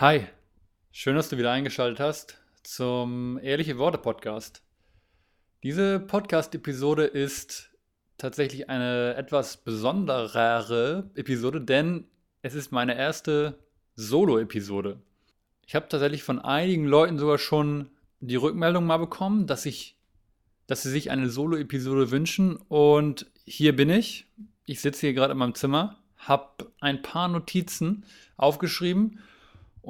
Hi, schön, dass du wieder eingeschaltet hast zum Ehrliche Worte Podcast. Diese Podcast-Episode ist tatsächlich eine etwas besonderere Episode, denn es ist meine erste Solo-Episode. Ich habe tatsächlich von einigen Leuten sogar schon die Rückmeldung mal bekommen, dass ich, dass sie sich eine Solo-Episode wünschen und hier bin ich. Ich sitze hier gerade in meinem Zimmer, habe ein paar Notizen aufgeschrieben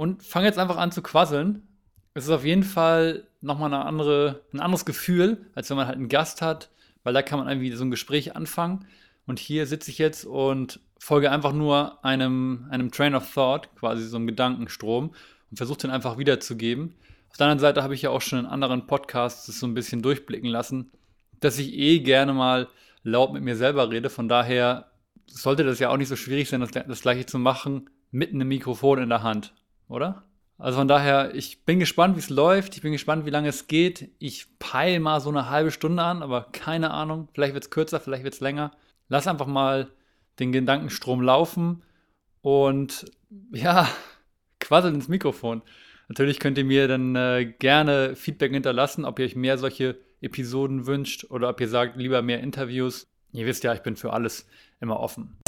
und fange jetzt einfach an zu quasseln. Es ist auf jeden Fall nochmal eine andere, ein anderes Gefühl, als wenn man halt einen Gast hat, weil da kann man irgendwie so ein Gespräch anfangen. Und hier sitze ich jetzt und folge einfach nur einem, einem Train of Thought, quasi so einem Gedankenstrom und versuche den einfach wiederzugeben. Auf der anderen Seite habe ich ja auch schon in anderen Podcasts das so ein bisschen durchblicken lassen, dass ich eh gerne mal laut mit mir selber rede. Von daher sollte das ja auch nicht so schwierig sein, das, das gleiche zu machen, mit einem Mikrofon in der Hand oder? Also von daher, ich bin gespannt, wie es läuft. Ich bin gespannt, wie lange es geht. Ich peile mal so eine halbe Stunde an, aber keine Ahnung. Vielleicht wird es kürzer, vielleicht wird es länger. Lass einfach mal den Gedankenstrom laufen und ja, quasselt ins Mikrofon. Natürlich könnt ihr mir dann äh, gerne Feedback hinterlassen, ob ihr euch mehr solche Episoden wünscht oder ob ihr sagt, lieber mehr Interviews. Ihr wisst ja, ich bin für alles immer offen.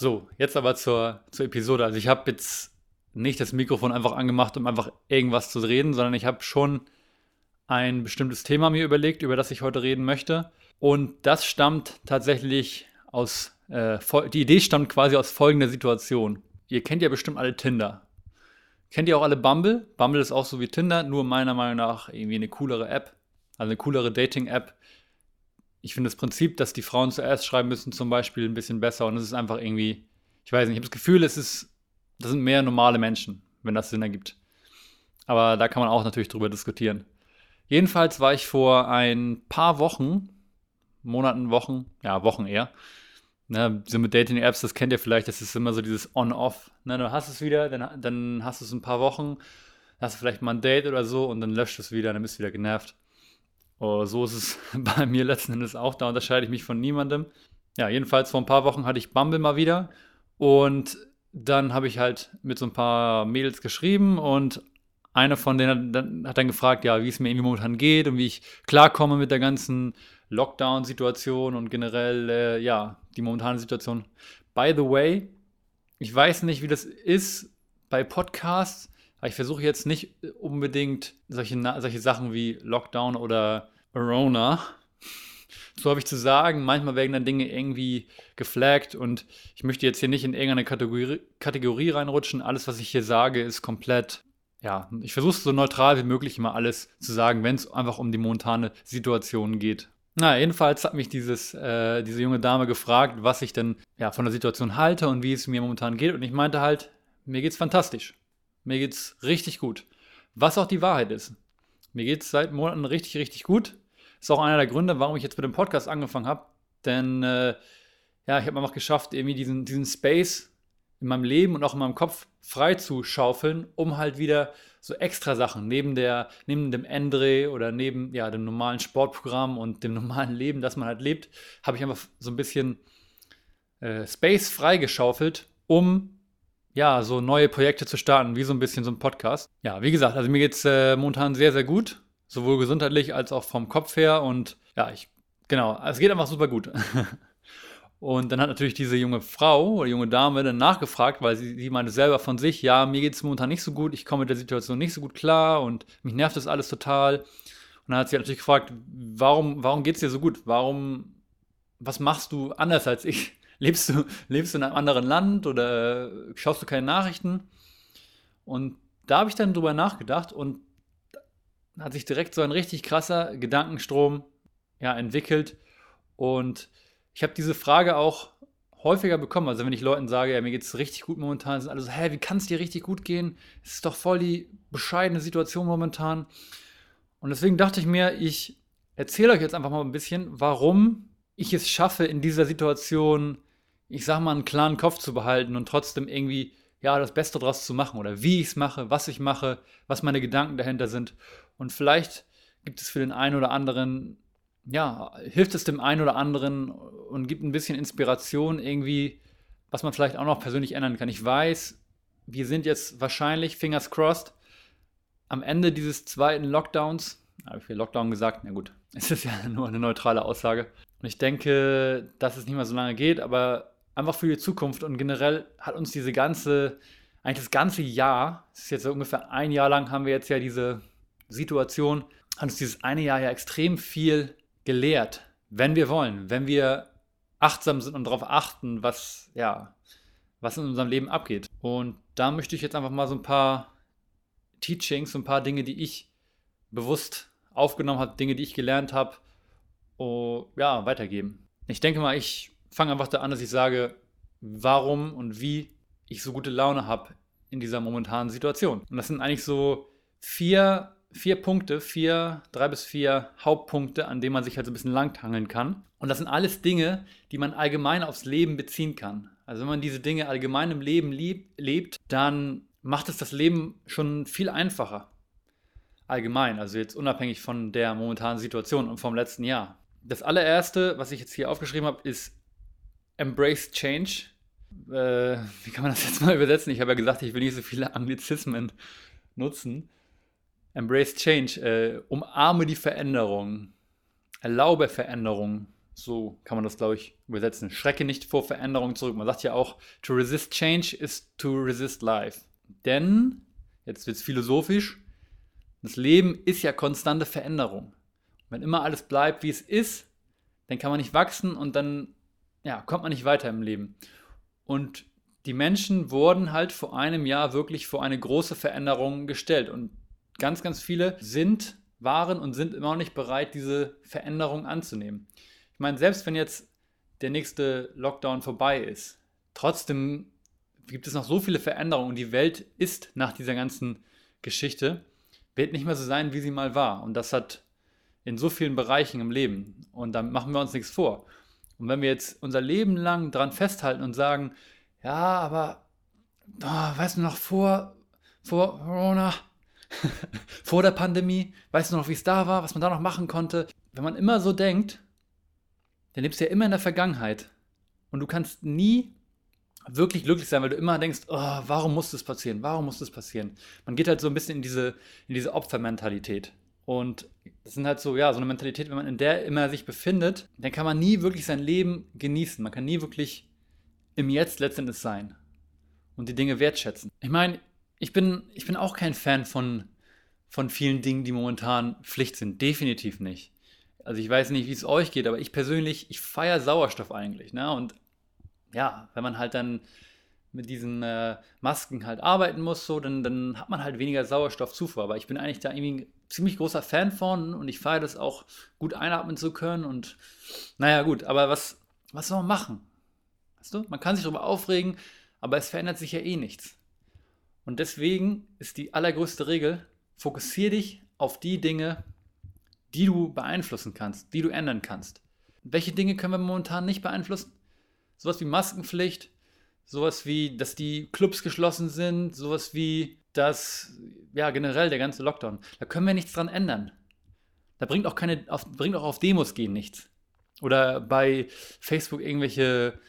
So, jetzt aber zur, zur Episode. Also ich habe jetzt nicht das Mikrofon einfach angemacht, um einfach irgendwas zu reden, sondern ich habe schon ein bestimmtes Thema mir überlegt, über das ich heute reden möchte. Und das stammt tatsächlich aus, äh, die Idee stammt quasi aus folgender Situation. Ihr kennt ja bestimmt alle Tinder. Kennt ihr auch alle Bumble? Bumble ist auch so wie Tinder, nur meiner Meinung nach irgendwie eine coolere App, also eine coolere Dating-App, ich finde das Prinzip, dass die Frauen zuerst schreiben müssen, zum Beispiel ein bisschen besser. Und es ist einfach irgendwie, ich weiß nicht, ich habe das Gefühl, es ist, das sind mehr normale Menschen, wenn das Sinn ergibt. Aber da kann man auch natürlich drüber diskutieren. Jedenfalls war ich vor ein paar Wochen, Monaten, Wochen, ja, Wochen eher, ne, so mit Dating-Apps, das kennt ihr vielleicht, das ist immer so dieses On-Off. Ne, du hast es wieder, dann, dann hast du es ein paar Wochen, hast du vielleicht mal ein Date oder so und dann löscht es wieder, dann bist du wieder genervt. Oh, so ist es bei mir letzten Endes auch. Da unterscheide ich mich von niemandem. Ja, jedenfalls vor ein paar Wochen hatte ich Bumble mal wieder. Und dann habe ich halt mit so ein paar Mädels geschrieben und eine von denen hat dann gefragt, ja, wie es mir irgendwie momentan geht und wie ich klarkomme mit der ganzen Lockdown-Situation und generell, äh, ja, die momentane Situation. By the way, ich weiß nicht, wie das ist bei Podcasts. Ich versuche jetzt nicht unbedingt solche, solche Sachen wie Lockdown oder Corona, so habe ich zu sagen. Manchmal werden dann Dinge irgendwie geflaggt und ich möchte jetzt hier nicht in irgendeine Kategorie, Kategorie reinrutschen. Alles, was ich hier sage, ist komplett ja, ich versuche es so neutral wie möglich immer alles zu sagen, wenn es einfach um die momentane Situation geht. Na, jedenfalls hat mich dieses, äh, diese junge Dame gefragt, was ich denn ja, von der Situation halte und wie es mir momentan geht. Und ich meinte halt, mir geht's fantastisch. Mir geht's richtig gut. Was auch die Wahrheit ist. Mir geht's seit Monaten richtig, richtig gut. Ist auch einer der Gründe, warum ich jetzt mit dem Podcast angefangen habe. Denn äh, ja, ich habe einfach geschafft, irgendwie diesen, diesen Space in meinem Leben und auch in meinem Kopf frei zu schaufeln, um halt wieder so extra Sachen neben der, neben dem Endre oder neben ja, dem normalen Sportprogramm und dem normalen Leben, das man halt lebt, habe ich einfach so ein bisschen äh, Space freigeschaufelt, um ja, so neue Projekte zu starten, wie so ein bisschen so ein Podcast. Ja, wie gesagt, also mir geht es äh, momentan sehr, sehr gut, sowohl gesundheitlich als auch vom Kopf her und ja, ich, genau, es geht einfach super gut. und dann hat natürlich diese junge Frau oder junge Dame dann nachgefragt, weil sie, sie meinte selber von sich, ja, mir geht es momentan nicht so gut, ich komme mit der Situation nicht so gut klar und mich nervt das alles total. Und dann hat sie natürlich gefragt, warum, warum geht es dir so gut? Warum, was machst du anders als ich? Lebst du, lebst du in einem anderen Land oder schaust du keine Nachrichten? Und da habe ich dann drüber nachgedacht und hat sich direkt so ein richtig krasser Gedankenstrom ja, entwickelt. Und ich habe diese Frage auch häufiger bekommen. Also wenn ich Leuten sage, ja, mir geht es richtig gut momentan, sind alle so, hä, wie kann es dir richtig gut gehen? Es ist doch voll die bescheidene Situation momentan. Und deswegen dachte ich mir, ich erzähle euch jetzt einfach mal ein bisschen, warum ich es schaffe, in dieser Situation ich sag mal, einen klaren Kopf zu behalten und trotzdem irgendwie ja, das Beste daraus zu machen oder wie ich es mache, was ich mache, was meine Gedanken dahinter sind. Und vielleicht gibt es für den einen oder anderen, ja, hilft es dem einen oder anderen und gibt ein bisschen Inspiration irgendwie, was man vielleicht auch noch persönlich ändern kann. Ich weiß, wir sind jetzt wahrscheinlich, fingers crossed, am Ende dieses zweiten Lockdowns. Habe ich hier Lockdown gesagt? Na gut, es ist ja nur eine neutrale Aussage. Und ich denke, dass es nicht mehr so lange geht, aber einfach für die Zukunft und generell hat uns diese ganze, eigentlich das ganze Jahr, es ist jetzt so ungefähr ein Jahr lang, haben wir jetzt ja diese Situation, hat uns dieses eine Jahr ja extrem viel gelehrt, wenn wir wollen, wenn wir achtsam sind und darauf achten, was, ja, was in unserem Leben abgeht. Und da möchte ich jetzt einfach mal so ein paar Teachings, so ein paar Dinge, die ich bewusst aufgenommen habe, Dinge, die ich gelernt habe, oh, ja, weitergeben. Ich denke mal, ich fange einfach da an, dass ich sage, warum und wie ich so gute Laune habe in dieser momentanen Situation. Und das sind eigentlich so vier, vier Punkte, vier, drei bis vier Hauptpunkte, an denen man sich halt so ein bisschen langtangeln kann. Und das sind alles Dinge, die man allgemein aufs Leben beziehen kann. Also wenn man diese Dinge allgemein im Leben lieb, lebt, dann macht es das Leben schon viel einfacher. Allgemein, also jetzt unabhängig von der momentanen Situation und vom letzten Jahr. Das allererste, was ich jetzt hier aufgeschrieben habe, ist Embrace Change. Äh, wie kann man das jetzt mal übersetzen? Ich habe ja gesagt, ich will nicht so viele Anglizismen nutzen. Embrace Change, äh, umarme die Veränderung, erlaube Veränderung. So kann man das, glaube ich, übersetzen. Schrecke nicht vor Veränderung zurück. Man sagt ja auch, to resist change is to resist life. Denn, jetzt wird es philosophisch, das Leben ist ja konstante Veränderung. Wenn immer alles bleibt, wie es ist, dann kann man nicht wachsen und dann ja, kommt man nicht weiter im Leben. Und die Menschen wurden halt vor einem Jahr wirklich vor eine große Veränderung gestellt. Und ganz, ganz viele sind, waren und sind immer noch nicht bereit, diese Veränderung anzunehmen. Ich meine, selbst wenn jetzt der nächste Lockdown vorbei ist, trotzdem gibt es noch so viele Veränderungen und die Welt ist nach dieser ganzen Geschichte, wird nicht mehr so sein, wie sie mal war. Und das hat in so vielen Bereichen im Leben. Und da machen wir uns nichts vor. Und wenn wir jetzt unser Leben lang daran festhalten und sagen, ja, aber oh, weißt du noch, vor, vor Corona, vor der Pandemie, weißt du noch, wie es da war, was man da noch machen konnte? Wenn man immer so denkt, dann lebst du ja immer in der Vergangenheit. Und du kannst nie wirklich glücklich sein, weil du immer denkst, oh, warum muss das passieren? Warum muss das passieren? Man geht halt so ein bisschen in diese, in diese Opfermentalität. Und das sind halt so, ja, so eine Mentalität, wenn man in der immer sich befindet, dann kann man nie wirklich sein Leben genießen. Man kann nie wirklich im Jetzt letztendlich sein und die Dinge wertschätzen. Ich meine, ich bin, ich bin auch kein Fan von, von vielen Dingen, die momentan Pflicht sind. Definitiv nicht. Also ich weiß nicht, wie es euch geht, aber ich persönlich, ich feiere Sauerstoff eigentlich. Ne? Und ja, wenn man halt dann mit diesen äh, Masken halt arbeiten muss, so, dann, dann hat man halt weniger Sauerstoffzufuhr. Aber ich bin eigentlich da irgendwie ein ziemlich großer Fan von und ich feiere das auch, gut einatmen zu können. Und naja, gut, aber was, was soll man machen? Weißt du, man kann sich darüber aufregen, aber es verändert sich ja eh nichts. Und deswegen ist die allergrößte Regel, fokussiere dich auf die Dinge, die du beeinflussen kannst, die du ändern kannst. Welche Dinge können wir momentan nicht beeinflussen? Sowas wie Maskenpflicht, sowas wie, dass die Clubs geschlossen sind, sowas wie, dass, ja, generell der ganze Lockdown. Da können wir nichts dran ändern. Da bringt auch keine, auf, bringt auch auf Demos gehen nichts. Oder bei Facebook irgendwelche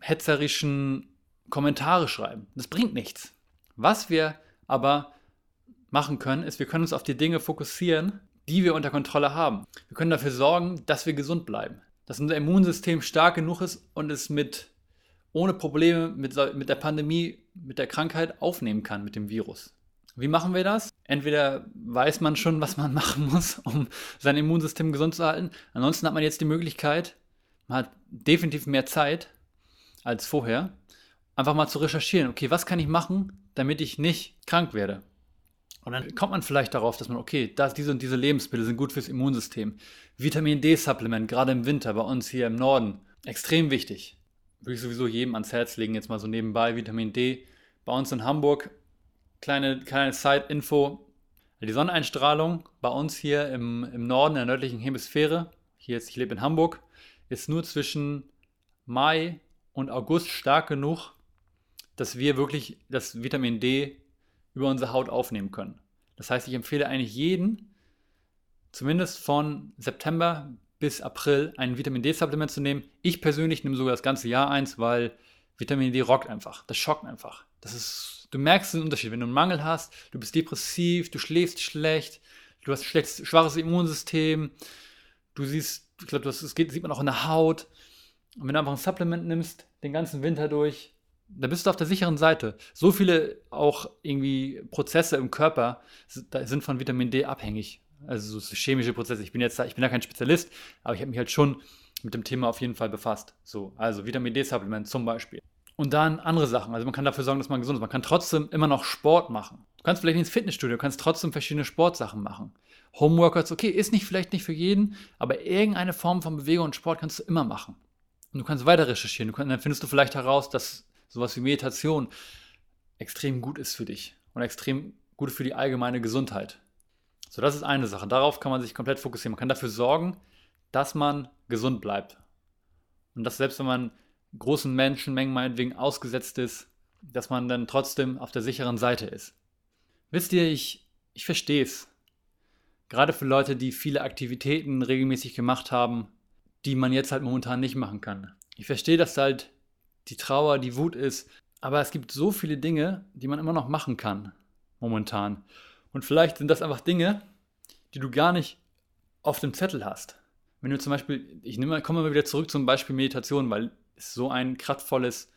hetzerischen Kommentare schreiben. Das bringt nichts. Was wir aber machen können, ist, wir können uns auf die Dinge fokussieren, die wir unter Kontrolle haben. Wir können dafür sorgen, dass wir gesund bleiben. Dass unser Immunsystem stark genug ist und es mit ohne Probleme mit, mit der Pandemie, mit der Krankheit aufnehmen kann, mit dem Virus. Wie machen wir das? Entweder weiß man schon, was man machen muss, um sein Immunsystem gesund zu halten. Ansonsten hat man jetzt die Möglichkeit, man hat definitiv mehr Zeit als vorher, einfach mal zu recherchieren, okay, was kann ich machen, damit ich nicht krank werde? Und dann kommt man vielleicht darauf, dass man, okay, das, diese und diese Lebensmittel sind gut fürs Immunsystem. Vitamin D-Supplement, gerade im Winter bei uns hier im Norden, extrem wichtig würde ich sowieso jedem ans Herz legen, jetzt mal so nebenbei, Vitamin D. Bei uns in Hamburg, kleine, kleine Side-Info, die Sonneneinstrahlung bei uns hier im, im Norden, in der nördlichen Hemisphäre, hier jetzt, ich lebe in Hamburg, ist nur zwischen Mai und August stark genug, dass wir wirklich das Vitamin D über unsere Haut aufnehmen können. Das heißt, ich empfehle eigentlich jeden, zumindest von September bis April ein Vitamin D-Supplement zu nehmen. Ich persönlich nehme sogar das ganze Jahr eins, weil Vitamin D rockt einfach. Das schockt einfach. Das ist, du merkst den Unterschied. Wenn du einen Mangel hast, du bist depressiv, du schläfst schlecht, du hast ein schlechtes, schwaches Immunsystem, du siehst, ich glaube, das, geht, sieht man auch in der Haut. Und wenn du einfach ein Supplement nimmst, den ganzen Winter durch, da bist du auf der sicheren Seite. So viele auch irgendwie Prozesse im Körper sind von Vitamin D abhängig. Also so chemische Prozesse. Ich bin jetzt ich bin da kein Spezialist, aber ich habe mich halt schon mit dem Thema auf jeden Fall befasst. So, also Vitamin D-Supplement zum Beispiel. Und dann andere Sachen. Also man kann dafür sorgen, dass man gesund ist. Man kann trotzdem immer noch Sport machen. Du kannst vielleicht ins Fitnessstudio, du kannst trotzdem verschiedene Sportsachen machen. Homeworkouts, okay, ist nicht vielleicht nicht für jeden, aber irgendeine Form von Bewegung und Sport kannst du immer machen. Und du kannst weiter recherchieren. Kannst, dann findest du vielleicht heraus, dass sowas wie Meditation extrem gut ist für dich und extrem gut für die allgemeine Gesundheit. So, das ist eine Sache. Darauf kann man sich komplett fokussieren. Man kann dafür sorgen, dass man gesund bleibt. Und dass selbst wenn man großen Menschenmengen meinetwegen ausgesetzt ist, dass man dann trotzdem auf der sicheren Seite ist. Wisst ihr, ich, ich verstehe es. Gerade für Leute, die viele Aktivitäten regelmäßig gemacht haben, die man jetzt halt momentan nicht machen kann. Ich verstehe, dass halt die Trauer, die Wut ist, aber es gibt so viele Dinge, die man immer noch machen kann momentan. Und vielleicht sind das einfach Dinge, die du gar nicht auf dem Zettel hast. Wenn du zum Beispiel, ich nehme, komme mal wieder zurück zum Beispiel Meditation, weil es so ein kraftvolles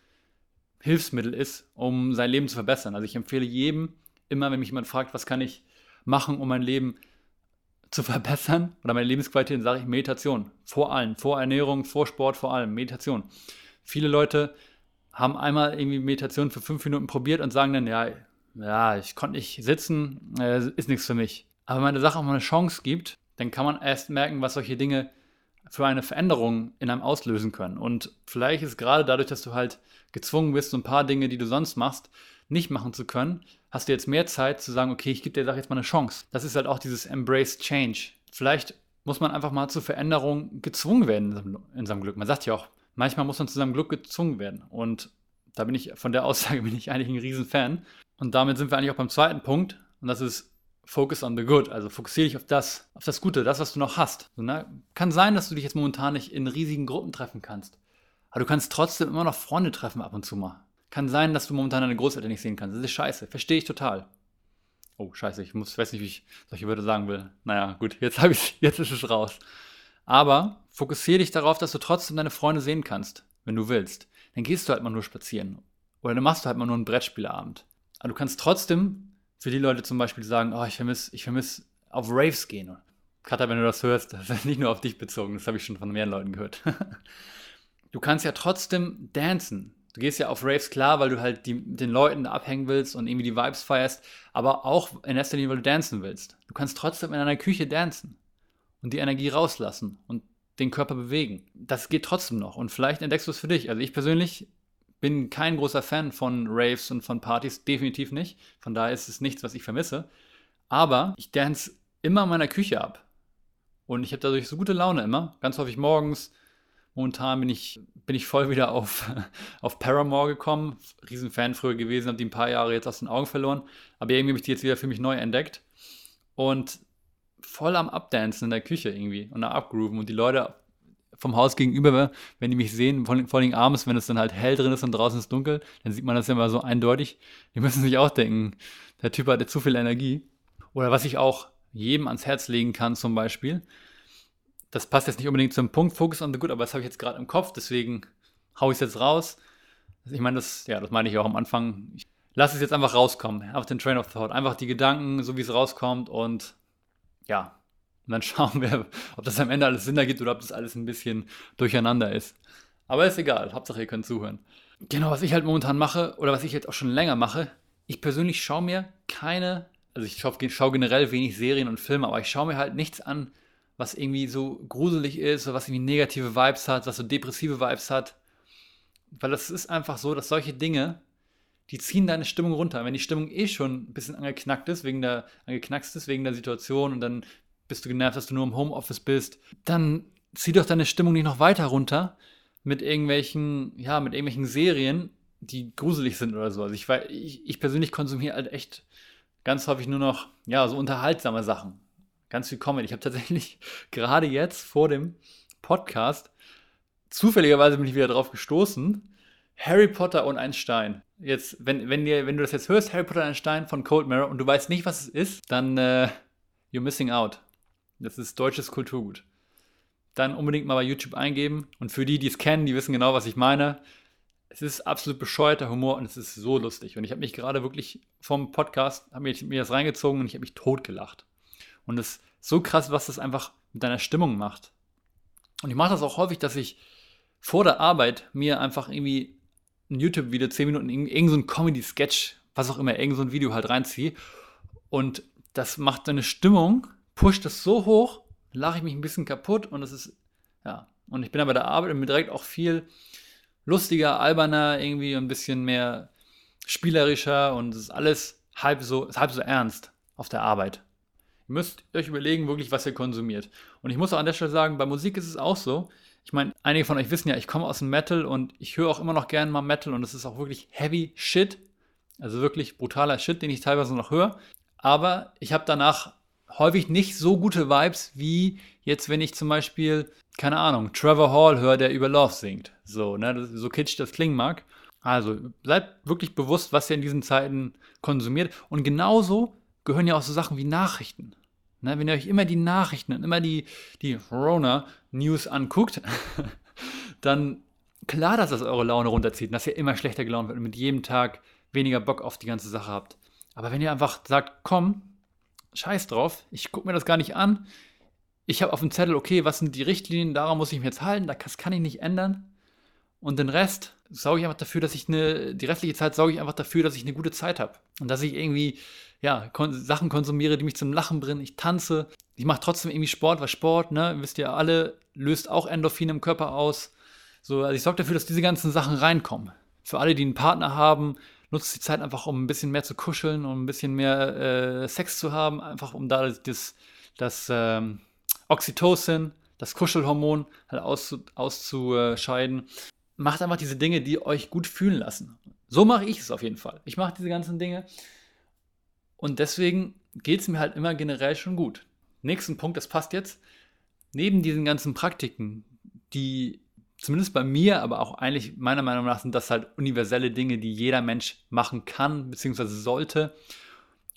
Hilfsmittel ist, um sein Leben zu verbessern. Also ich empfehle jedem, immer wenn mich jemand fragt, was kann ich machen, um mein Leben zu verbessern oder meine Lebensqualität, dann sage ich Meditation. Vor allem, vor Ernährung, vor Sport, vor allem Meditation. Viele Leute haben einmal irgendwie Meditation für fünf Minuten probiert und sagen dann, ja, ja, ich konnte nicht sitzen, äh, ist nichts für mich. Aber wenn man der Sache auch mal eine Chance gibt, dann kann man erst merken, was solche Dinge für eine Veränderung in einem auslösen können. Und vielleicht ist gerade dadurch, dass du halt gezwungen bist, so ein paar Dinge, die du sonst machst, nicht machen zu können, hast du jetzt mehr Zeit zu sagen, okay, ich gebe der Sache jetzt mal eine Chance. Das ist halt auch dieses Embrace Change. Vielleicht muss man einfach mal zur Veränderung gezwungen werden in seinem Glück. Man sagt ja auch, manchmal muss man zu seinem Glück gezwungen werden. Und da bin ich, von der Aussage bin ich eigentlich ein Riesenfan. Und damit sind wir eigentlich auch beim zweiten Punkt. Und das ist Focus on the good. Also fokussiere dich auf das, auf das Gute, das, was du noch hast. So, ne? Kann sein, dass du dich jetzt momentan nicht in riesigen Gruppen treffen kannst. Aber du kannst trotzdem immer noch Freunde treffen ab und zu mal. Kann sein, dass du momentan deine Großeltern nicht sehen kannst. Das ist scheiße. Verstehe ich total. Oh, scheiße, ich muss, weiß nicht, wie ich solche Wörter sagen will. Naja, gut, jetzt, ich, jetzt ist es raus. Aber fokussiere dich darauf, dass du trotzdem deine Freunde sehen kannst, wenn du willst. Dann gehst du halt mal nur spazieren. Oder dann machst du halt mal nur einen Brettspielabend. Aber du kannst trotzdem für die Leute zum Beispiel sagen, oh, ich vermisse ich vermiss auf Raves gehen. Katha, wenn du das hörst, das ist nicht nur auf dich bezogen, das habe ich schon von mehreren Leuten gehört. du kannst ja trotzdem dancen. Du gehst ja auf Raves klar, weil du halt die, den Leuten abhängen willst und irgendwie die Vibes feierst, aber auch in erster Linie, weil du dancen willst. Du kannst trotzdem in einer Küche dancen und die Energie rauslassen und den Körper bewegen. Das geht trotzdem noch und vielleicht entdeckst du es für dich. Also ich persönlich bin kein großer Fan von Raves und von Partys, definitiv nicht. Von daher ist es nichts, was ich vermisse. Aber ich dance immer in meiner Küche ab. Und ich habe dadurch so gute Laune immer. Ganz häufig morgens. Momentan bin ich, bin ich voll wieder auf, auf Paramore gekommen. Riesenfan früher gewesen, habe die ein paar Jahre jetzt aus den Augen verloren. Aber irgendwie habe ich die jetzt wieder für mich neu entdeckt. Und voll am Abdancen in der Küche irgendwie und am Abgrooven und die Leute vom Haus gegenüber, wenn die mich sehen, vor, allem abends, wenn es dann halt hell drin ist und draußen ist dunkel, dann sieht man das ja immer so eindeutig. Die müssen sich auch denken, der Typ hat zu viel Energie. Oder was ich auch jedem ans Herz legen kann zum Beispiel, das passt jetzt nicht unbedingt zum Punkt Focus on the Good, aber das habe ich jetzt gerade im Kopf, deswegen haue ich es jetzt raus. Ich meine, das, ja, das meine ich auch am Anfang. Ich lasse es jetzt einfach rauskommen, auf den Train of Thought. Einfach die Gedanken, so wie es rauskommt und ja, und dann schauen wir, ob das am Ende alles Sinn ergibt oder ob das alles ein bisschen durcheinander ist. Aber ist egal, Hauptsache ihr könnt zuhören. Genau, was ich halt momentan mache oder was ich jetzt auch schon länger mache, ich persönlich schaue mir keine, also ich schaue, schaue generell wenig Serien und Filme, aber ich schaue mir halt nichts an, was irgendwie so gruselig ist oder was irgendwie negative Vibes hat, was so depressive Vibes hat. Weil das ist einfach so, dass solche Dinge, die ziehen deine Stimmung runter. Wenn die Stimmung eh schon ein bisschen angeknackt ist, wegen der, angeknackst ist wegen der Situation und dann bist du genervt, dass du nur im Homeoffice bist, dann zieh doch deine Stimmung nicht noch weiter runter mit irgendwelchen, ja, mit irgendwelchen Serien, die gruselig sind oder so. Also ich, ich, ich persönlich konsumiere halt echt ganz häufig nur noch, ja, so unterhaltsame Sachen. Ganz viel Comedy. Ich habe tatsächlich gerade jetzt vor dem Podcast, zufälligerweise bin ich wieder drauf gestoßen, Harry Potter und ein Stein. Jetzt, wenn, wenn, dir, wenn du das jetzt hörst, Harry Potter und ein Stein von Cold Mirror und du weißt nicht, was es ist, dann äh, you're missing out. Das ist deutsches Kulturgut. Dann unbedingt mal bei YouTube eingeben. Und für die, die es kennen, die wissen genau, was ich meine. Es ist absolut bescheuerter Humor und es ist so lustig. Und ich habe mich gerade wirklich vom Podcast, habe mir, mir das reingezogen und ich habe mich totgelacht. Und es ist so krass, was das einfach mit deiner Stimmung macht. Und ich mache das auch häufig, dass ich vor der Arbeit mir einfach irgendwie ein YouTube-Video, 10 Minuten, irgendein so Comedy-Sketch, was auch immer, irgend so ein Video halt reinziehe. Und das macht deine Stimmung, pusht das so hoch, lache ich mich ein bisschen kaputt und es ist, ja. Und ich bin dann bei der Arbeit und mir direkt auch viel lustiger, alberner, irgendwie ein bisschen mehr spielerischer und es ist alles halb so, halb so ernst auf der Arbeit. Ihr müsst euch überlegen, wirklich, was ihr konsumiert. Und ich muss auch an der Stelle sagen, bei Musik ist es auch so. Ich meine, einige von euch wissen ja, ich komme aus dem Metal und ich höre auch immer noch gerne mal Metal und es ist auch wirklich heavy Shit. Also wirklich brutaler Shit, den ich teilweise noch höre. Aber ich habe danach häufig nicht so gute Vibes wie jetzt, wenn ich zum Beispiel, keine Ahnung, Trevor Hall höre, der über Love singt. So, ne, so kitschig das klingen mag. Also seid wirklich bewusst, was ihr in diesen Zeiten konsumiert. Und genauso gehören ja auch so Sachen wie Nachrichten. Ne, wenn ihr euch immer die Nachrichten und immer die, die Corona-News anguckt, dann klar, dass das eure Laune runterzieht und dass ihr immer schlechter gelaunt wird und mit jedem Tag weniger Bock auf die ganze Sache habt. Aber wenn ihr einfach sagt, komm, scheiß drauf, ich gucke mir das gar nicht an, ich habe auf dem Zettel, okay, was sind die Richtlinien, daran muss ich mich jetzt halten, das kann ich nicht ändern. Und den Rest sorge ich einfach dafür, dass ich eine, die restliche Zeit sorge ich einfach dafür, dass ich eine gute Zeit habe. Und dass ich irgendwie, ja, kon Sachen konsumiere, die mich zum Lachen bringen. Ich tanze. Ich mache trotzdem irgendwie Sport, weil Sport, ne, wisst ihr alle, löst auch Endorphine im Körper aus. So, also ich sorge dafür, dass diese ganzen Sachen reinkommen. Für alle, die einen Partner haben, nutzt die Zeit einfach, um ein bisschen mehr zu kuscheln, um ein bisschen mehr äh, Sex zu haben, einfach um da das, das ähm, Oxytocin, das Kuschelhormon halt auszu, auszuscheiden macht einfach diese Dinge, die euch gut fühlen lassen. So mache ich es auf jeden Fall. Ich mache diese ganzen Dinge und deswegen geht es mir halt immer generell schon gut. Nächsten Punkt, das passt jetzt. Neben diesen ganzen Praktiken, die zumindest bei mir, aber auch eigentlich meiner Meinung nach sind das halt universelle Dinge, die jeder Mensch machen kann bzw. sollte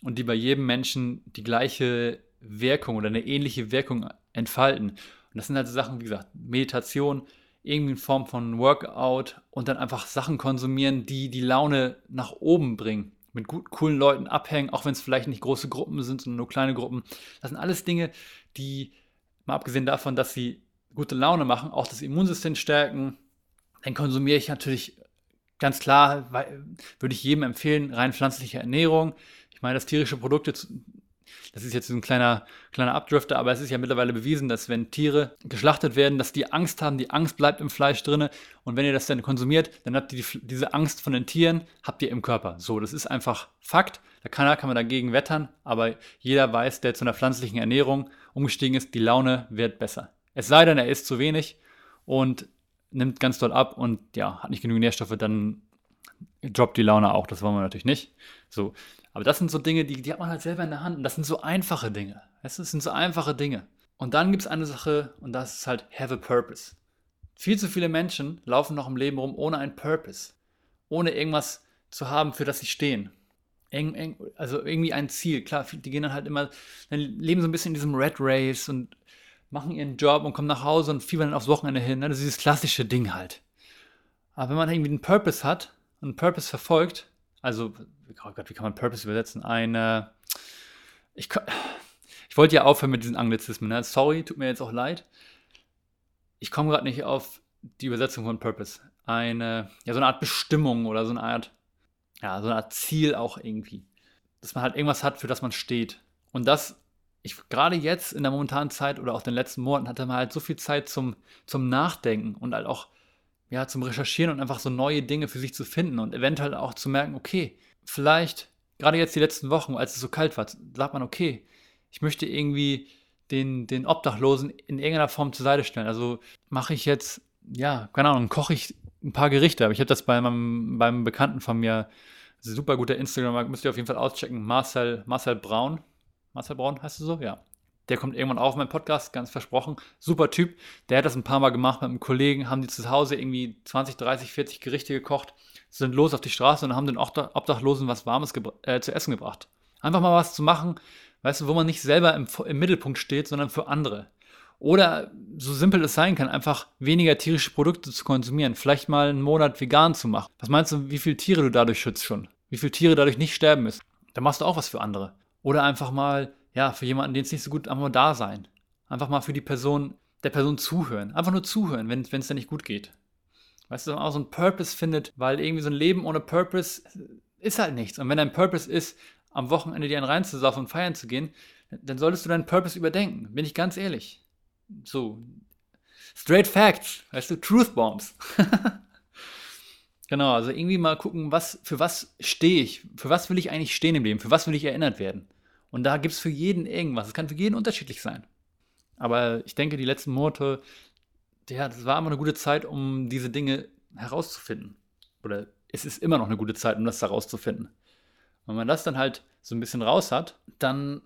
und die bei jedem Menschen die gleiche Wirkung oder eine ähnliche Wirkung entfalten. Und das sind halt so Sachen, wie gesagt, Meditation, irgendwie in Form von Workout und dann einfach Sachen konsumieren, die die Laune nach oben bringen. Mit gut, coolen Leuten abhängen, auch wenn es vielleicht nicht große Gruppen sind, sondern nur kleine Gruppen. Das sind alles Dinge, die, mal abgesehen davon, dass sie gute Laune machen, auch das Immunsystem stärken. Dann konsumiere ich natürlich ganz klar, würde ich jedem empfehlen, rein pflanzliche Ernährung. Ich meine, dass tierische Produkte das ist jetzt ein kleiner, kleiner Abdrifter, aber es ist ja mittlerweile bewiesen, dass wenn Tiere geschlachtet werden, dass die Angst haben, die Angst bleibt im Fleisch drin. Und wenn ihr das dann konsumiert, dann habt ihr die, diese Angst von den Tieren, habt ihr im Körper. So, das ist einfach Fakt. Da kann, kann man dagegen wettern, aber jeder weiß, der zu einer pflanzlichen Ernährung umgestiegen ist, die Laune wird besser. Es sei denn, er isst zu wenig und nimmt ganz doll ab und ja, hat nicht genügend Nährstoffe, dann droppt die Laune auch. Das wollen wir natürlich nicht. So, aber das sind so Dinge, die, die hat man halt selber in der Hand. Und das sind so einfache Dinge. Das sind so einfache Dinge. Und dann gibt es eine Sache, und das ist halt have a purpose. Viel zu viele Menschen laufen noch im Leben rum ohne ein Purpose. Ohne irgendwas zu haben, für das sie stehen. also irgendwie ein Ziel. Klar, die gehen dann halt immer, dann leben so ein bisschen in diesem Red Race und machen ihren Job und kommen nach Hause und fiebern dann aufs Wochenende hin. Ne? Das ist dieses klassische Ding halt. Aber wenn man irgendwie einen Purpose hat, einen Purpose verfolgt, also, oh Gott, wie kann man Purpose übersetzen? Eine, ich, ich wollte ja aufhören mit diesen Anglizismen, ne? sorry, tut mir jetzt auch leid. Ich komme gerade nicht auf die Übersetzung von Purpose. Eine, ja, so eine Art Bestimmung oder so eine Art, ja, so eine Art Ziel auch irgendwie. Dass man halt irgendwas hat, für das man steht. Und das, ich, gerade jetzt in der momentanen Zeit oder auch den letzten Monaten hatte man halt so viel Zeit zum, zum Nachdenken und halt auch ja, zum Recherchieren und einfach so neue Dinge für sich zu finden und eventuell auch zu merken, okay, vielleicht, gerade jetzt die letzten Wochen, als es so kalt war, sagt man, okay, ich möchte irgendwie den, den Obdachlosen in irgendeiner Form zur Seite stellen. Also mache ich jetzt, ja, keine Ahnung, koche ich ein paar Gerichte. Aber ich habe das bei meinem, beim Bekannten von mir, super guter Instagram, müsst ihr auf jeden Fall auschecken, Marcel, Marcel Braun. Marcel Braun heißt du so? Ja. Der kommt irgendwann auf meinen Podcast, ganz versprochen. Super Typ. Der hat das ein paar Mal gemacht mit einem Kollegen, haben die zu Hause irgendwie 20, 30, 40 Gerichte gekocht, sind los auf die Straße und haben den Obdachlosen was Warmes äh, zu essen gebracht. Einfach mal was zu machen, weißt du, wo man nicht selber im, im Mittelpunkt steht, sondern für andere. Oder so simpel es sein kann, einfach weniger tierische Produkte zu konsumieren. Vielleicht mal einen Monat vegan zu machen. Was meinst du, wie viele Tiere du dadurch schützt schon? Wie viele Tiere dadurch nicht sterben müssen? Da machst du auch was für andere. Oder einfach mal, ja, für jemanden, den es nicht so gut, einfach mal da sein. Einfach mal für die Person, der Person zuhören. Einfach nur zuhören, wenn es dir nicht gut geht. Weißt du, dass man auch so einen Purpose findet, weil irgendwie so ein Leben ohne Purpose ist halt nichts. Und wenn dein Purpose ist, am Wochenende dir einen reinzusaufen und feiern zu gehen, dann solltest du deinen Purpose überdenken. Bin ich ganz ehrlich so straight facts, weißt du, Truth Bombs. genau, also irgendwie mal gucken, was, für was stehe ich, für was will ich eigentlich stehen im Leben, für was will ich erinnert werden. Und da gibt es für jeden irgendwas. Es kann für jeden unterschiedlich sein. Aber ich denke, die letzten Monate, ja, das war immer eine gute Zeit, um diese Dinge herauszufinden. Oder es ist immer noch eine gute Zeit, um das herauszufinden. Wenn man das dann halt so ein bisschen raus hat, dann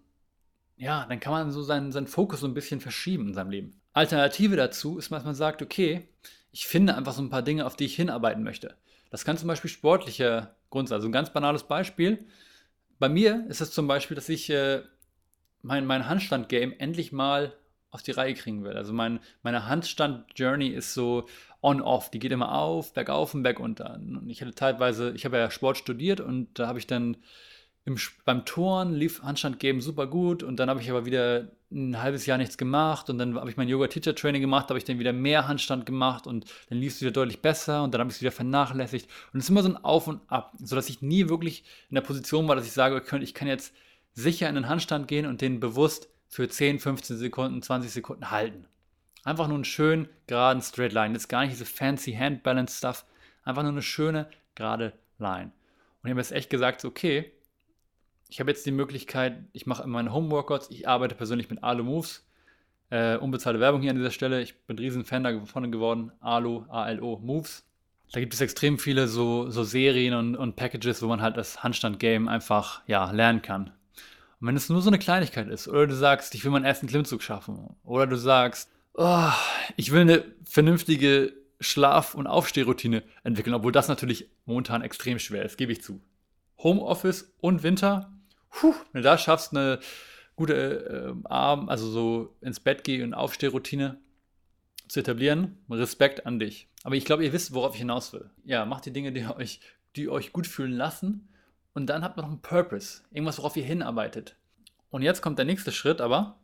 ja, dann kann man so seinen, seinen Fokus so ein bisschen verschieben in seinem Leben. Alternative dazu ist, dass man sagt, okay, ich finde einfach so ein paar Dinge, auf die ich hinarbeiten möchte. Das kann zum Beispiel sportlicher Grund sein. Also ein ganz banales Beispiel. Bei mir ist es zum Beispiel, dass ich äh, mein, mein Handstand-Game endlich mal auf die Reihe kriegen will. Also mein, meine Handstand-Journey ist so on-off. Die geht immer auf, bergauf und bergunter. Und ich hatte teilweise, ich habe ja Sport studiert und da habe ich dann im, beim Touren lief Handstand geben super gut und dann habe ich aber wieder ein halbes Jahr nichts gemacht und dann habe ich mein Yoga-Teacher-Training gemacht, habe ich dann wieder mehr Handstand gemacht und dann lief es wieder deutlich besser und dann habe ich es wieder vernachlässigt und es ist immer so ein Auf und Ab, sodass ich nie wirklich in der Position war, dass ich sage, ich kann jetzt sicher in den Handstand gehen und den bewusst für 10, 15 Sekunden, 20 Sekunden halten. Einfach nur einen schönen, geraden Straight Line. Jetzt gar nicht diese fancy Hand Balance Stuff. Einfach nur eine schöne, gerade Line. Und ich habe jetzt echt gesagt, okay, ich habe jetzt die Möglichkeit, ich mache meine Home-Workouts, ich arbeite persönlich mit Alu Moves. Äh, unbezahlte Werbung hier an dieser Stelle. Ich bin ein riesen Fan davon geworden. Alu, A-L-O, Moves. Da gibt es extrem viele so, so Serien und, und Packages, wo man halt das Handstand-Game einfach ja, lernen kann. Und wenn es nur so eine Kleinigkeit ist, oder du sagst, ich will meinen ersten Klimmzug schaffen, oder du sagst, oh, ich will eine vernünftige Schlaf- und Aufstehroutine entwickeln, obwohl das natürlich momentan extrem schwer ist, gebe ich zu. Homeoffice und Winter, puh, wenn du da schaffst, eine gute äh, Abend, also so ins Bett gehen und Aufstehroutine zu etablieren, Respekt an dich. Aber ich glaube, ihr wisst, worauf ich hinaus will. Ja, macht die Dinge, die euch, die euch gut fühlen lassen. Und dann habt ihr noch einen Purpose. Irgendwas, worauf ihr hinarbeitet. Und jetzt kommt der nächste Schritt, aber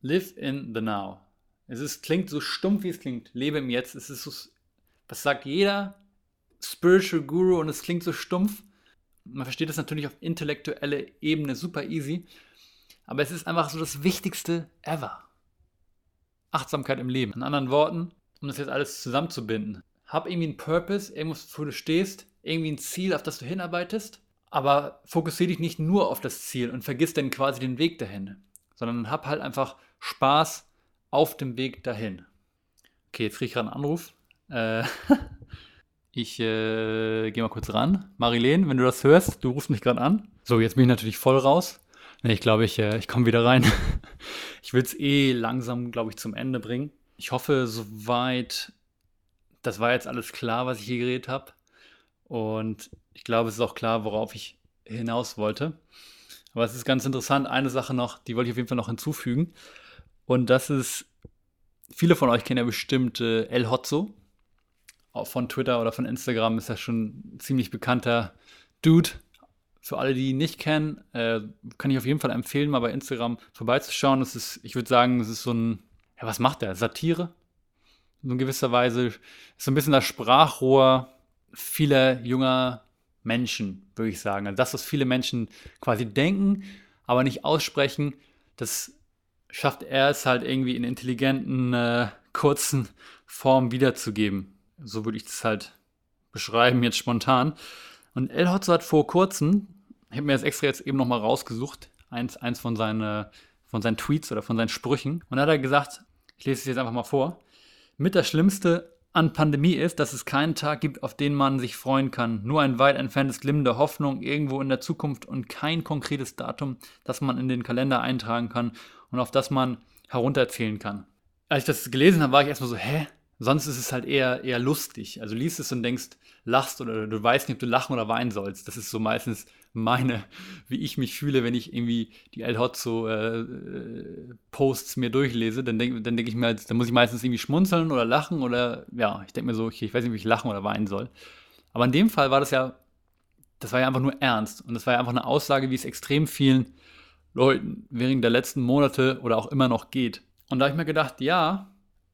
live in the now. Es ist, klingt so stumpf, wie es klingt. Lebe im Jetzt. Es ist so, was sagt jeder Spiritual Guru und es klingt so stumpf man versteht das natürlich auf intellektuelle Ebene super easy, aber es ist einfach so das Wichtigste ever. Achtsamkeit im Leben. In anderen Worten, um das jetzt alles zusammenzubinden. Hab irgendwie einen Purpose, irgendwas, wo du stehst, irgendwie ein Ziel, auf das du hinarbeitest, aber fokussiere dich nicht nur auf das Ziel und vergiss dann quasi den Weg dahin, sondern hab halt einfach Spaß auf dem Weg dahin. Okay, jetzt kriege ich gerade einen Anruf. Äh, Ich äh, gehe mal kurz ran. Marilene, wenn du das hörst, du rufst mich gerade an. So, jetzt bin ich natürlich voll raus. Nee, ich glaube, ich, äh, ich komme wieder rein. ich will es eh langsam, glaube ich, zum Ende bringen. Ich hoffe, soweit, das war jetzt alles klar, was ich hier geredet habe. Und ich glaube, es ist auch klar, worauf ich hinaus wollte. Aber es ist ganz interessant. Eine Sache noch, die wollte ich auf jeden Fall noch hinzufügen. Und das ist, viele von euch kennen ja bestimmt äh, El Hotzo von Twitter oder von Instagram ist er schon ein ziemlich bekannter Dude. Für alle, die ihn nicht kennen, äh, kann ich auf jeden Fall empfehlen, mal bei Instagram vorbeizuschauen. Das ist, ich würde sagen, es ist so ein, ja, was macht er? Satire? In gewisser Weise ist so ein bisschen das Sprachrohr vieler junger Menschen, würde ich sagen. Also das, was viele Menschen quasi denken, aber nicht aussprechen, das schafft er es halt irgendwie in intelligenten, äh, kurzen Formen wiederzugeben. So würde ich das halt beschreiben, jetzt spontan. Und El Hotzo hat vor kurzem, ich habe mir das extra jetzt eben nochmal rausgesucht, eins, eins von, seine, von seinen Tweets oder von seinen Sprüchen. Und da hat er gesagt, ich lese es jetzt einfach mal vor, mit das Schlimmste, an Pandemie ist, dass es keinen Tag gibt, auf den man sich freuen kann. Nur ein weit entferntes Glimmen der Hoffnung irgendwo in der Zukunft und kein konkretes Datum, das man in den Kalender eintragen kann und auf das man herunterzählen kann. Als ich das gelesen habe, war ich erstmal so, hä? Sonst ist es halt eher, eher lustig. Also liest es und denkst, lachst oder du weißt nicht, ob du lachen oder weinen sollst. Das ist so meistens meine, wie ich mich fühle, wenn ich irgendwie die El Hotzo äh, Posts mir durchlese. Dann denke dann denk ich mir, halt, dann muss ich meistens irgendwie schmunzeln oder lachen oder ja, ich denke mir so, okay, ich weiß nicht, wie ich lachen oder weinen soll. Aber in dem Fall war das ja, das war ja einfach nur ernst und das war ja einfach eine Aussage, wie es extrem vielen Leuten während der letzten Monate oder auch immer noch geht. Und da habe ich mir gedacht, ja,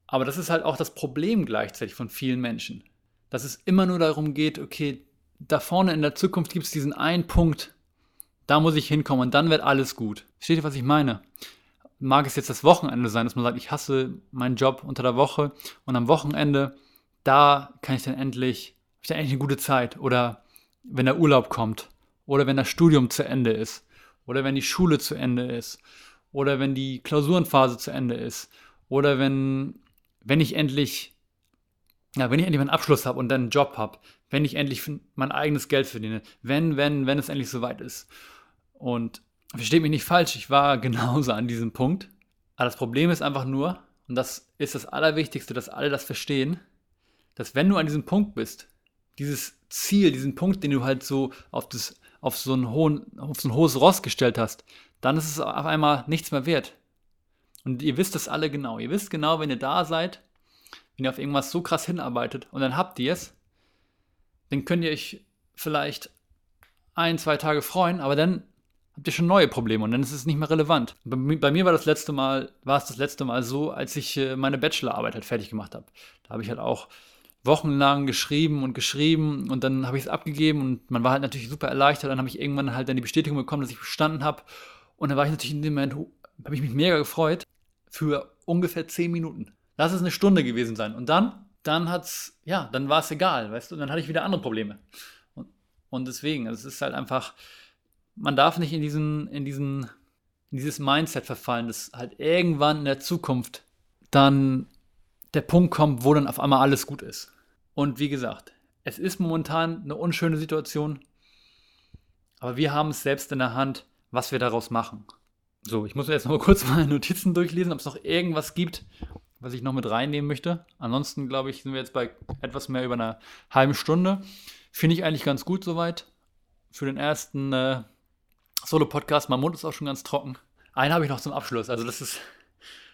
aber das ist halt auch das Problem gleichzeitig von vielen Menschen. Dass es immer nur darum geht, okay, da vorne in der Zukunft gibt es diesen einen Punkt, da muss ich hinkommen und dann wird alles gut. Versteht ihr, was ich meine? Mag es jetzt das Wochenende sein, dass man sagt, ich hasse meinen Job unter der Woche und am Wochenende, da kann ich dann endlich, habe ich dann endlich eine gute Zeit. Oder wenn der Urlaub kommt. Oder wenn das Studium zu Ende ist. Oder wenn die Schule zu Ende ist. Oder wenn die Klausurenphase zu Ende ist. Oder wenn wenn ich endlich, ja, wenn ich endlich meinen Abschluss habe und dann einen Job habe, wenn ich endlich mein eigenes Geld verdiene, wenn, wenn, wenn es endlich soweit ist. Und versteht mich nicht falsch, ich war genauso an diesem Punkt. Aber das Problem ist einfach nur, und das ist das Allerwichtigste, dass alle das verstehen, dass wenn du an diesem Punkt bist, dieses Ziel, diesen Punkt, den du halt so auf, das, auf, so, einen hohen, auf so ein hohes Ross gestellt hast, dann ist es auf einmal nichts mehr wert. Und ihr wisst das alle genau. Ihr wisst genau, wenn ihr da seid, wenn ihr auf irgendwas so krass hinarbeitet und dann habt ihr es, dann könnt ihr euch vielleicht ein, zwei Tage freuen, aber dann habt ihr schon neue Probleme und dann ist es nicht mehr relevant. Bei, mir war das letzte Mal, war es das letzte Mal so, als ich äh, meine Bachelorarbeit halt fertig gemacht habe. Da habe ich halt auch wochenlang geschrieben und geschrieben und dann habe ich es abgegeben und man war halt natürlich super erleichtert. Dann habe ich irgendwann halt dann die Bestätigung bekommen, dass ich bestanden habe. Und dann war ich natürlich in dem Moment, habe ich mich mega gefreut für ungefähr 10 Minuten. Lass es eine Stunde gewesen sein. Und dann, dann hat's, ja, dann war es egal, weißt du, und dann hatte ich wieder andere Probleme. Und, und deswegen, also es ist halt einfach, man darf nicht in diesen, in diesen, in dieses Mindset verfallen, dass halt irgendwann in der Zukunft dann der Punkt kommt, wo dann auf einmal alles gut ist. Und wie gesagt, es ist momentan eine unschöne Situation, aber wir haben es selbst in der Hand, was wir daraus machen. So, ich muss jetzt noch mal kurz meine Notizen durchlesen, ob es noch irgendwas gibt, was ich noch mit reinnehmen möchte. Ansonsten, glaube ich, sind wir jetzt bei etwas mehr über einer halben Stunde. Finde ich eigentlich ganz gut soweit. Für den ersten äh, Solo-Podcast. Mein Mund ist auch schon ganz trocken. Einen habe ich noch zum Abschluss. Also, das ist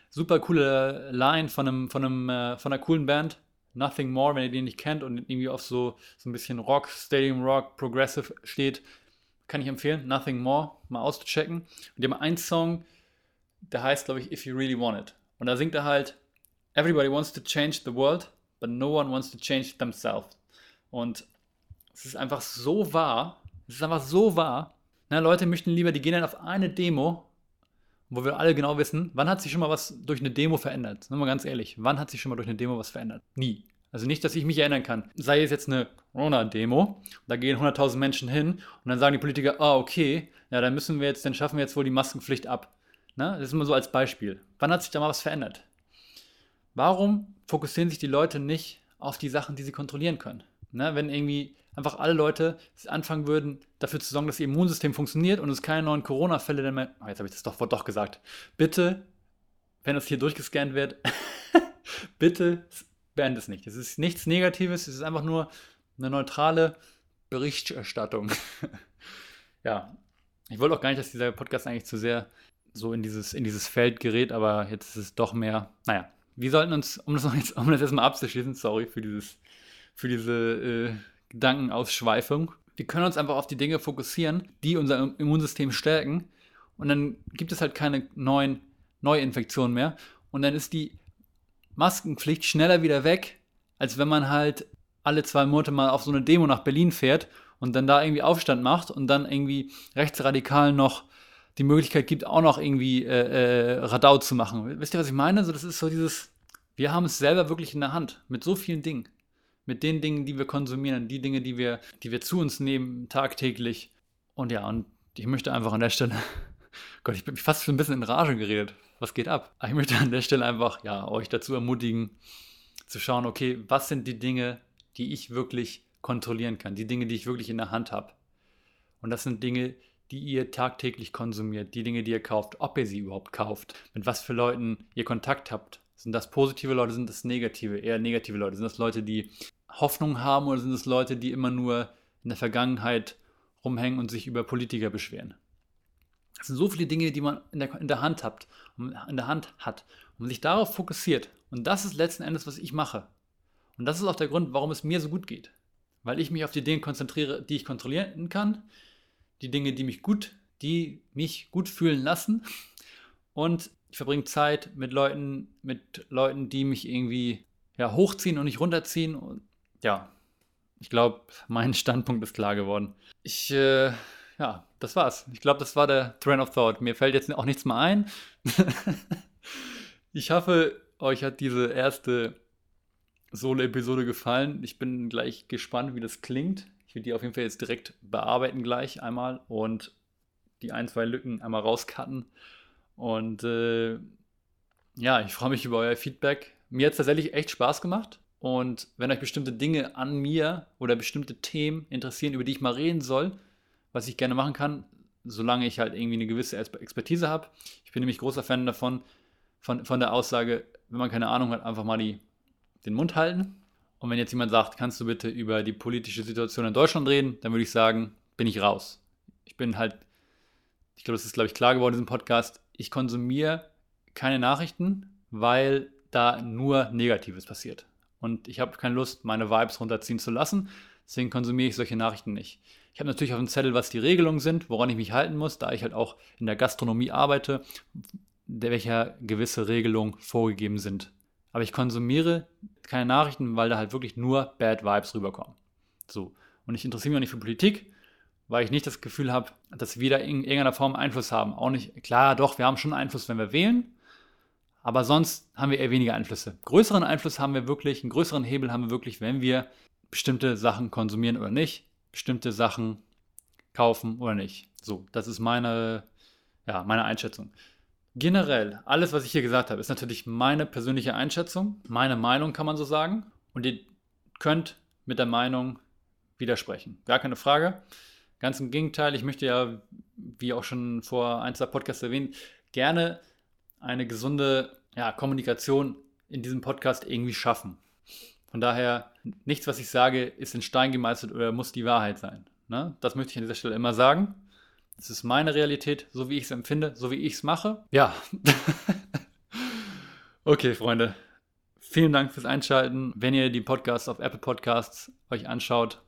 super coole Line von, einem, von, einem, äh, von einer coolen Band. Nothing More, wenn ihr den nicht kennt und irgendwie auf so, so ein bisschen Rock, Stadium Rock, Progressive steht kann ich empfehlen, Nothing More, mal auszuchecken. Und die haben einen Song, der heißt, glaube ich, If You Really Want It. Und da singt er halt, Everybody wants to change the world, but no one wants to change themselves. Und es ist einfach so wahr, es ist einfach so wahr. Na, Leute möchten lieber, die gehen dann auf eine Demo, wo wir alle genau wissen, wann hat sich schon mal was durch eine Demo verändert? Wir mal ganz ehrlich, wann hat sich schon mal durch eine Demo was verändert? Nie. Also nicht, dass ich mich erinnern kann. Sei es jetzt eine Corona-Demo, da gehen 100.000 Menschen hin und dann sagen die Politiker, ah, okay, ja, dann müssen wir jetzt, dann schaffen wir jetzt wohl die Maskenpflicht ab. Ne? Das ist immer so als Beispiel. Wann hat sich da mal was verändert? Warum fokussieren sich die Leute nicht auf die Sachen, die sie kontrollieren können? Ne? Wenn irgendwie einfach alle Leute anfangen würden, dafür zu sorgen, dass ihr Immunsystem funktioniert und es keine neuen Corona-Fälle mehr. Oh, jetzt habe ich das doch, doch gesagt. Bitte, wenn das hier durchgescannt wird, bitte beende es nicht. Es ist nichts Negatives, es ist einfach nur eine neutrale Berichterstattung. ja, ich wollte auch gar nicht, dass dieser Podcast eigentlich zu sehr so in dieses, in dieses Feld gerät, aber jetzt ist es doch mehr. Naja, wir sollten uns, um das, jetzt, um das erstmal abzuschließen, sorry für, dieses, für diese äh, Gedankenausschweifung. Wir können uns einfach auf die Dinge fokussieren, die unser Immunsystem stärken. Und dann gibt es halt keine neuen Neuinfektionen mehr. Und dann ist die Maskenpflicht schneller wieder weg, als wenn man halt alle zwei Monate mal auf so eine Demo nach Berlin fährt und dann da irgendwie Aufstand macht und dann irgendwie rechtsradikal noch die Möglichkeit gibt, auch noch irgendwie äh, äh, Radau zu machen. Wisst ihr, was ich meine? Also das ist so dieses, wir haben es selber wirklich in der Hand mit so vielen Dingen. Mit den Dingen, die wir konsumieren, die Dinge, die wir, die wir zu uns nehmen, tagtäglich. Und ja, und ich möchte einfach an der Stelle, Gott, ich bin fast schon ein bisschen in Rage geredet was geht ab? Ich möchte an der Stelle einfach ja, euch dazu ermutigen, zu schauen, okay, was sind die Dinge, die ich wirklich kontrollieren kann, die Dinge, die ich wirklich in der Hand habe. Und das sind Dinge, die ihr tagtäglich konsumiert, die Dinge, die ihr kauft, ob ihr sie überhaupt kauft, mit was für Leuten ihr Kontakt habt. Sind das positive Leute, sind das negative, eher negative Leute? Sind das Leute, die Hoffnung haben oder sind es Leute, die immer nur in der Vergangenheit rumhängen und sich über Politiker beschweren? Das sind so viele Dinge, die man in der, in der Hand hat, in der Hand hat und sich darauf fokussiert. Und das ist letzten Endes, was ich mache. Und das ist auch der Grund, warum es mir so gut geht. Weil ich mich auf die Dinge konzentriere, die ich kontrollieren kann, die Dinge, die mich gut, die mich gut fühlen lassen. Und ich verbringe Zeit mit Leuten, mit Leuten, die mich irgendwie ja, hochziehen und nicht runterziehen. Und ja, ich glaube, mein Standpunkt ist klar geworden. Ich, äh, ja, das war's. Ich glaube, das war der Train of Thought. Mir fällt jetzt auch nichts mehr ein. ich hoffe, euch hat diese erste Solo-Episode gefallen. Ich bin gleich gespannt, wie das klingt. Ich will die auf jeden Fall jetzt direkt bearbeiten gleich einmal und die ein, zwei Lücken einmal rauscutten. Und äh, ja, ich freue mich über euer Feedback. Mir hat es tatsächlich echt Spaß gemacht. Und wenn euch bestimmte Dinge an mir oder bestimmte Themen interessieren, über die ich mal reden soll, was ich gerne machen kann, solange ich halt irgendwie eine gewisse Expertise habe. Ich bin nämlich großer Fan davon, von, von der Aussage, wenn man keine Ahnung hat, einfach mal die, den Mund halten. Und wenn jetzt jemand sagt, kannst du bitte über die politische Situation in Deutschland reden, dann würde ich sagen, bin ich raus. Ich bin halt, ich glaube, das ist, glaube ich, klar geworden in diesem Podcast, ich konsumiere keine Nachrichten, weil da nur Negatives passiert und ich habe keine Lust, meine Vibes runterziehen zu lassen. Deswegen konsumiere ich solche Nachrichten nicht. Ich habe natürlich auf dem Zettel, was die Regelungen sind, woran ich mich halten muss, da ich halt auch in der Gastronomie arbeite, der welcher gewisse Regelungen vorgegeben sind. Aber ich konsumiere keine Nachrichten, weil da halt wirklich nur Bad Vibes rüberkommen. So. Und ich interessiere mich auch nicht für Politik, weil ich nicht das Gefühl habe, dass wir da in irgendeiner Form Einfluss haben. Auch nicht, klar, doch, wir haben schon Einfluss, wenn wir wählen, aber sonst haben wir eher weniger Einflüsse. Größeren Einfluss haben wir wirklich, einen größeren Hebel haben wir wirklich, wenn wir bestimmte Sachen konsumieren oder nicht, bestimmte Sachen kaufen oder nicht. So, das ist meine, ja, meine Einschätzung. Generell, alles, was ich hier gesagt habe, ist natürlich meine persönliche Einschätzung, meine Meinung kann man so sagen. Und ihr könnt mit der Meinung widersprechen. Gar keine Frage. Ganz im Gegenteil, ich möchte ja, wie auch schon vor ein, zwei Podcasts erwähnt, gerne eine gesunde ja, Kommunikation in diesem Podcast irgendwie schaffen. Von daher, nichts, was ich sage, ist in Stein gemeißelt oder muss die Wahrheit sein. Ne? Das möchte ich an dieser Stelle immer sagen. Das ist meine Realität, so wie ich es empfinde, so wie ich es mache. Ja. okay, Freunde. Vielen Dank fürs Einschalten. Wenn ihr die Podcasts auf Apple Podcasts euch anschaut,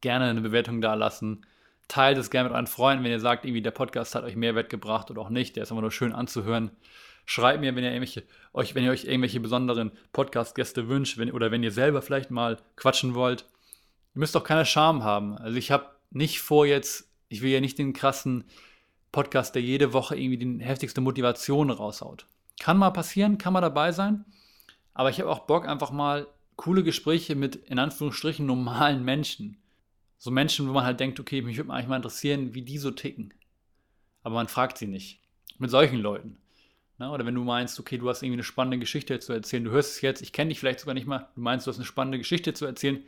gerne eine Bewertung da lassen. Teilt es gerne mit euren Freunden, wenn ihr sagt, irgendwie der Podcast hat euch Mehrwert gebracht oder auch nicht. Der ist immer nur schön anzuhören. Schreibt mir, wenn ihr, irgendwelche, euch, wenn ihr euch irgendwelche besonderen Podcast-Gäste wünscht wenn, oder wenn ihr selber vielleicht mal quatschen wollt. Ihr müsst auch keine Scham haben. Also ich habe nicht vor jetzt, ich will ja nicht den krassen Podcast, der jede Woche irgendwie die heftigste Motivation raushaut. Kann mal passieren, kann mal dabei sein. Aber ich habe auch Bock, einfach mal coole Gespräche mit in Anführungsstrichen normalen Menschen so Menschen, wo man halt denkt, okay, mich würde eigentlich mal interessieren, wie die so ticken. Aber man fragt sie nicht. Mit solchen Leuten. Na, oder wenn du meinst, okay, du hast irgendwie eine spannende Geschichte zu erzählen, du hörst es jetzt, ich kenne dich vielleicht sogar nicht mal, du meinst, du hast eine spannende Geschichte zu erzählen,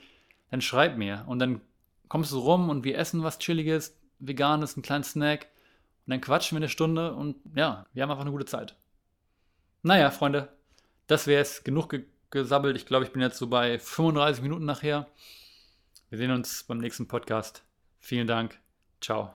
dann schreib mir. Und dann kommst du rum und wir essen was Chilliges, Veganes, einen kleinen Snack. Und dann quatschen wir eine Stunde und ja, wir haben einfach eine gute Zeit. Naja, Freunde, das wäre es. Genug ge gesabbelt. Ich glaube, ich bin jetzt so bei 35 Minuten nachher. Wir sehen uns beim nächsten Podcast. Vielen Dank. Ciao.